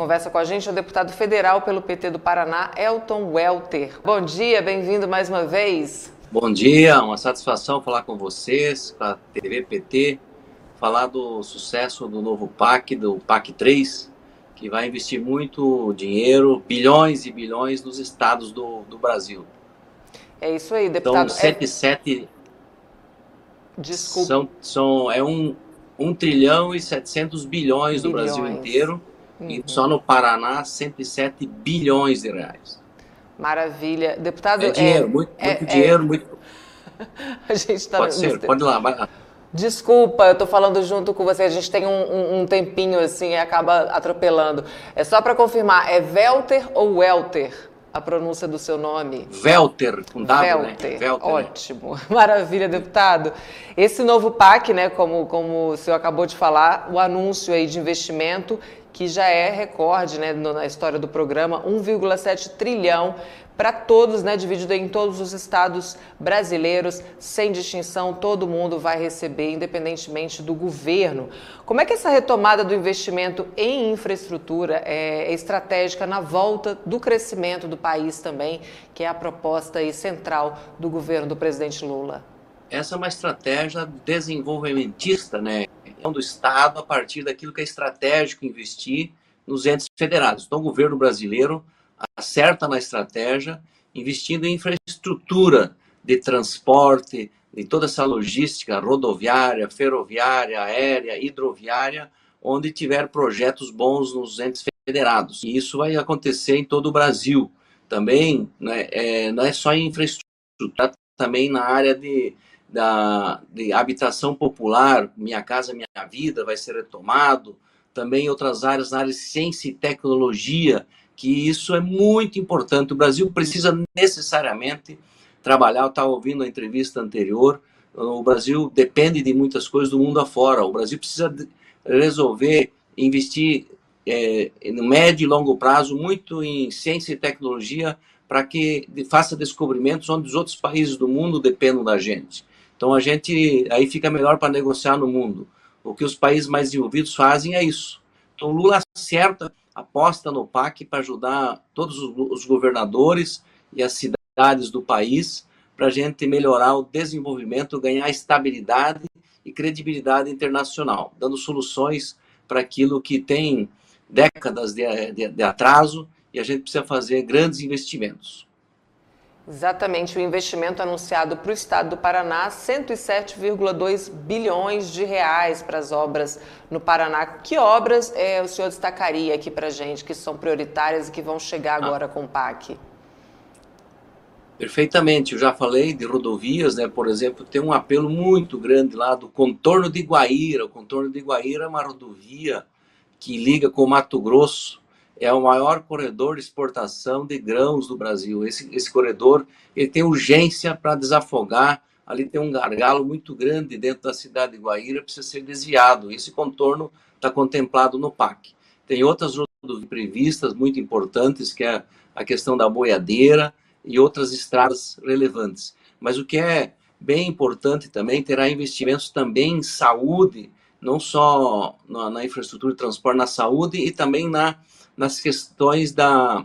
conversa com a gente é o deputado federal pelo PT do Paraná, Elton Welter. Bom dia, bem-vindo mais uma vez. Bom dia, uma satisfação falar com vocês, com a TV PT, falar do sucesso do novo PAC, do PAC 3, que vai investir muito dinheiro, bilhões e bilhões nos estados do, do Brasil. É isso aí, deputado. Então, 107... É... Desculpa. São, são, é um, 1 trilhão e 700 bilhões, bilhões. no Brasil inteiro, uhum. e só no Paraná, 107 bilhões de reais. Maravilha. Deputado... É dinheiro, é, muito, é, muito é, dinheiro, muito... a gente está... Pode ser, pode ir lá, vai lá. Desculpa, eu tô falando junto com você. A gente tem um, um, um tempinho assim e acaba atropelando. É só para confirmar, é Welter ou Welter? a pronúncia do seu nome? Welter, com W, Welter. né? Welter. Ótimo. Maravilha, deputado. Esse novo PAC, né, como, como o senhor acabou de falar, o anúncio aí de investimento, que já é recorde né, na história do programa, 1,7 trilhão para todos, né, dividido em todos os estados brasileiros, sem distinção, todo mundo vai receber, independentemente do governo. Como é que essa retomada do investimento em infraestrutura é estratégica na volta do crescimento do país também, que é a proposta central do governo do presidente Lula? Essa é uma estratégia desenvolvimentista, né? Do Estado a partir daquilo que é estratégico investir nos entes federados. Então, o governo brasileiro acerta na estratégia, investindo em infraestrutura de transporte, de toda essa logística rodoviária, ferroviária, aérea, hidroviária, onde tiver projetos bons nos entes federados. E isso vai acontecer em todo o Brasil. Também né, é, não é só em infraestrutura, também na área de, da, de habitação popular, Minha Casa Minha Vida vai ser retomado, também outras áreas, na área de ciência e tecnologia, que isso é muito importante. O Brasil precisa necessariamente trabalhar. Eu estava ouvindo a entrevista anterior. O Brasil depende de muitas coisas do mundo afora. O Brasil precisa resolver investir é, no médio e longo prazo muito em ciência e tecnologia para que faça descobrimentos onde os outros países do mundo dependam da gente. Então a gente aí fica melhor para negociar no mundo. O que os países mais desenvolvidos fazem é isso. Então Lula acerta aposta no PAC para ajudar todos os governadores e as cidades do país para a gente melhorar o desenvolvimento, ganhar estabilidade e credibilidade internacional, dando soluções para aquilo que tem décadas de, de, de atraso e a gente precisa fazer grandes investimentos. Exatamente, o investimento anunciado para o estado do Paraná, 107,2 bilhões de reais para as obras no Paraná. Que obras é, o senhor destacaria aqui para a gente que são prioritárias e que vão chegar ah. agora com o PAC? Perfeitamente, eu já falei de rodovias, né? Por exemplo, tem um apelo muito grande lá do contorno de Guaíra. O contorno de Guaíra é uma rodovia que liga com Mato Grosso é o maior corredor de exportação de grãos do Brasil. Esse, esse corredor ele tem urgência para desafogar. Ali tem um gargalo muito grande dentro da cidade de Guaíra, precisa ser desviado. Esse contorno está contemplado no PAC. Tem outras rodovias previstas muito importantes, que é a questão da boiadeira e outras estradas relevantes. Mas o que é bem importante também, terá investimentos também em saúde, não só na, na infraestrutura de transporte, na saúde e também na nas questões da,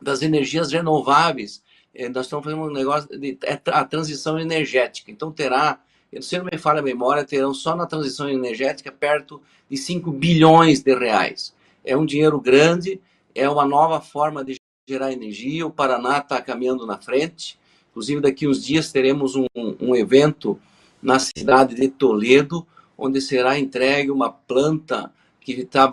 das energias renováveis. Eh, nós estamos fazendo um negócio de é a transição energética. Então terá, se não me falha a memória, terão só na transição energética perto de 5 bilhões de reais. É um dinheiro grande, é uma nova forma de gerar energia. O Paraná está caminhando na frente. Inclusive, daqui uns dias teremos um, um evento na cidade de Toledo, onde será entregue uma planta que está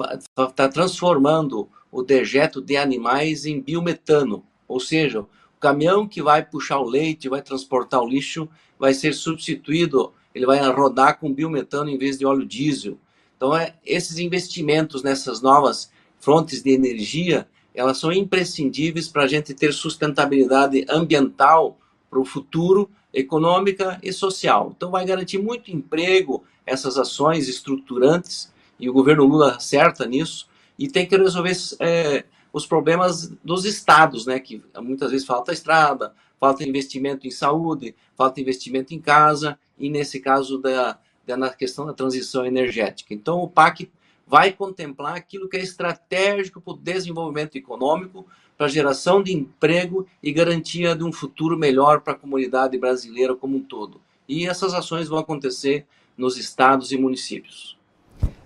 tá transformando o dejeto de animais em biometano, ou seja, o caminhão que vai puxar o leite, vai transportar o lixo, vai ser substituído, ele vai rodar com biometano em vez de óleo diesel. Então, é, esses investimentos nessas novas fontes de energia, elas são imprescindíveis para a gente ter sustentabilidade ambiental para o futuro, econômica e social. Então, vai garantir muito emprego, essas ações estruturantes, e o governo Lula acerta nisso, e tem que resolver é, os problemas dos estados, né, que muitas vezes falta estrada, falta investimento em saúde, falta investimento em casa, e nesse caso da, da na questão da transição energética. Então o PAC vai contemplar aquilo que é estratégico para o desenvolvimento econômico, para a geração de emprego e garantia de um futuro melhor para a comunidade brasileira como um todo. E essas ações vão acontecer nos estados e municípios.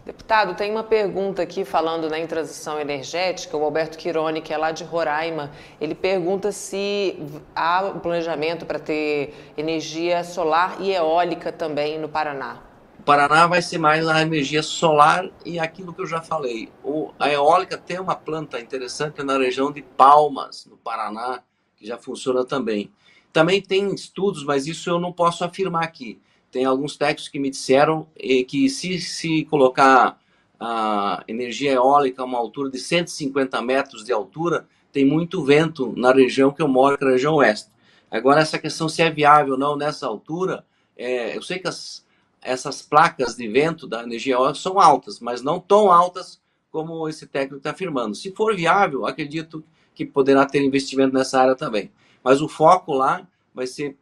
Deputado, tem uma pergunta aqui falando na transição energética. O Alberto Quirone, que é lá de Roraima, ele pergunta se há planejamento para ter energia solar e eólica também no Paraná. O Paraná vai ser mais a energia solar e aquilo que eu já falei. O, a eólica tem uma planta interessante na região de Palmas, no Paraná, que já funciona também. Também tem estudos, mas isso eu não posso afirmar aqui. Tem alguns técnicos que me disseram que se, se colocar a energia eólica a uma altura de 150 metros de altura, tem muito vento na região que eu moro, que é a região oeste. Agora, essa questão se é viável ou não nessa altura, é, eu sei que as, essas placas de vento da energia eólica são altas, mas não tão altas como esse técnico está afirmando. Se for viável, acredito que poderá ter investimento nessa área também. Mas o foco lá vai ser,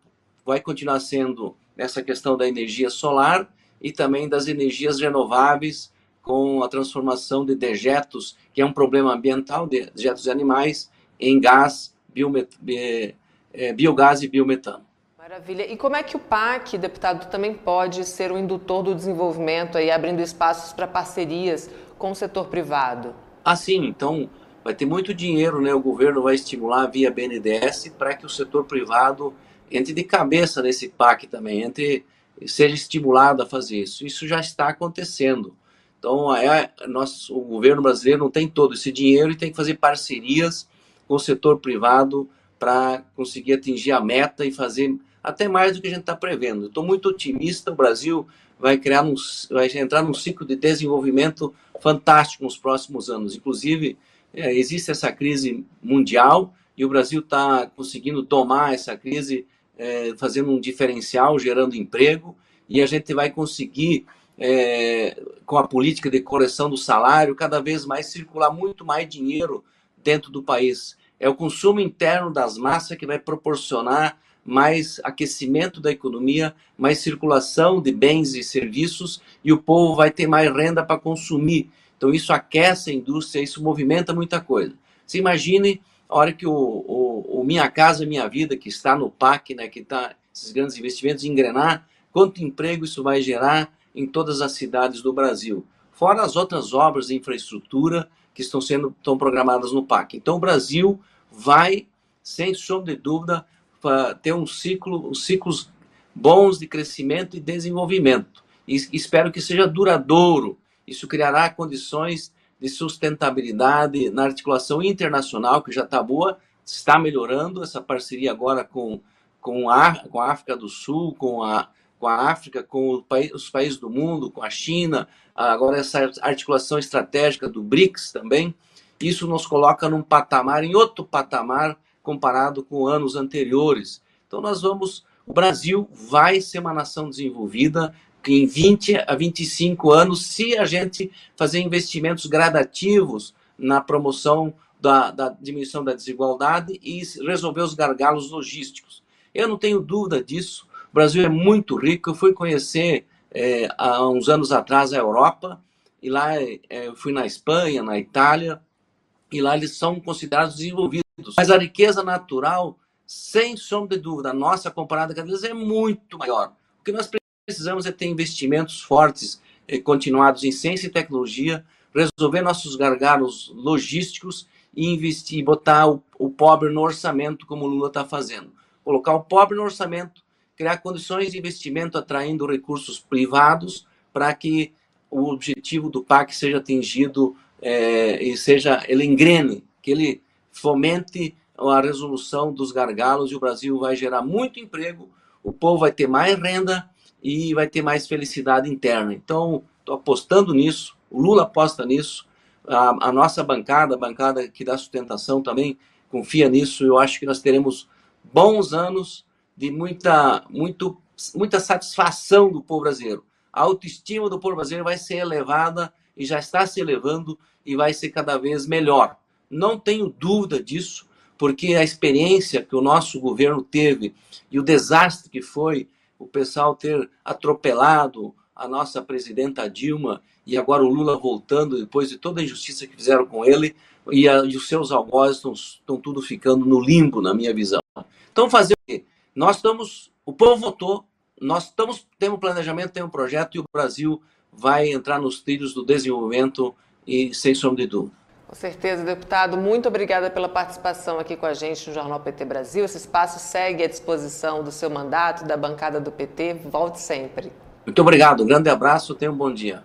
vai continuar sendo essa questão da energia solar e também das energias renováveis com a transformação de dejetos, que é um problema ambiental, dejetos de animais, em gás, biomet, é, biogás e biometano. Maravilha. E como é que o PAC, deputado, também pode ser um indutor do desenvolvimento, aí, abrindo espaços para parcerias com o setor privado? Ah, sim. Então, vai ter muito dinheiro, né? O governo vai estimular via BNDES para que o setor privado entre de cabeça nesse PAC também, entre seja estimulado a fazer isso. Isso já está acontecendo. Então, é, nosso, o governo brasileiro não tem todo esse dinheiro e tem que fazer parcerias com o setor privado para conseguir atingir a meta e fazer até mais do que a gente está prevendo. Estou muito otimista, o Brasil vai criar um, vai entrar num ciclo de desenvolvimento fantástico nos próximos anos. Inclusive, é, existe essa crise mundial e o Brasil está conseguindo tomar essa crise, é, fazendo um diferencial, gerando emprego, e a gente vai conseguir, é, com a política de correção do salário, cada vez mais circular muito mais dinheiro dentro do país. É o consumo interno das massas que vai proporcionar mais aquecimento da economia, mais circulação de bens e serviços e o povo vai ter mais renda para consumir. Então isso aquece a indústria, isso movimenta muita coisa. Você imagine a hora que o, o, o Minha Casa Minha Vida, que está no PAC, né, que está esses grandes investimentos, engrenar, quanto emprego isso vai gerar em todas as cidades do Brasil. Fora as outras obras de infraestrutura que estão sendo estão programadas no PAC. Então o Brasil vai, sem sombra de dúvida, ter um ciclo, um ciclos bons de crescimento e desenvolvimento. E espero que seja duradouro. Isso criará condições de sustentabilidade na articulação internacional, que já está boa, está melhorando essa parceria agora com, com, a, com a África do Sul, com a, com a África, com os países do mundo, com a China, agora essa articulação estratégica do BRICS também. Isso nos coloca num patamar, em outro patamar, comparado com anos anteriores. Então nós vamos, o Brasil vai ser uma nação desenvolvida em 20 a 25 anos se a gente fazer investimentos gradativos na promoção da, da diminuição da desigualdade e resolver os gargalos logísticos. Eu não tenho dúvida disso. O Brasil é muito rico. Eu fui conhecer é, há uns anos atrás a Europa e lá é, eu fui na Espanha, na Itália e lá eles são considerados desenvolvidos. Mas a riqueza natural, sem sombra de dúvida, a nossa comparada com a é muito maior. O que nós precisamos é ter investimentos fortes e continuados em ciência e tecnologia, resolver nossos gargalos logísticos e investir, botar o, o pobre no orçamento, como o Lula está fazendo. Colocar o pobre no orçamento, criar condições de investimento atraindo recursos privados para que o objetivo do PAC seja atingido é, e seja ele engrene, que ele fomente a resolução dos gargalos e o Brasil vai gerar muito emprego, o povo vai ter mais renda e vai ter mais felicidade interna. Então, estou apostando nisso, o Lula aposta nisso, a, a, nossa bancada, a bancada que dá sustentação também, confia nisso. Eu acho que nós teremos bons anos de muita, muito, muita satisfação do povo brasileiro. A autoestima do povo brasileiro vai ser elevada e já está se elevando e vai ser cada vez melhor. Não tenho dúvida disso, porque a experiência que o nosso governo teve e o desastre que foi o pessoal ter atropelado a nossa presidenta Dilma e agora o Lula voltando depois de toda a injustiça que fizeram com ele e, a, e os seus algozes estão, tudo ficando no limbo, na minha visão. Então, fazer o quê? Nós estamos, o povo votou, nós estamos, temos planejamento, temos projeto e o Brasil vai entrar nos trilhos do desenvolvimento e sem sombra de dúvida. Com certeza, deputado. Muito obrigada pela participação aqui com a gente no Jornal PT Brasil. Esse espaço segue à disposição do seu mandato, da bancada do PT. Volte sempre. Muito obrigado. Um grande abraço. Tenha um bom dia.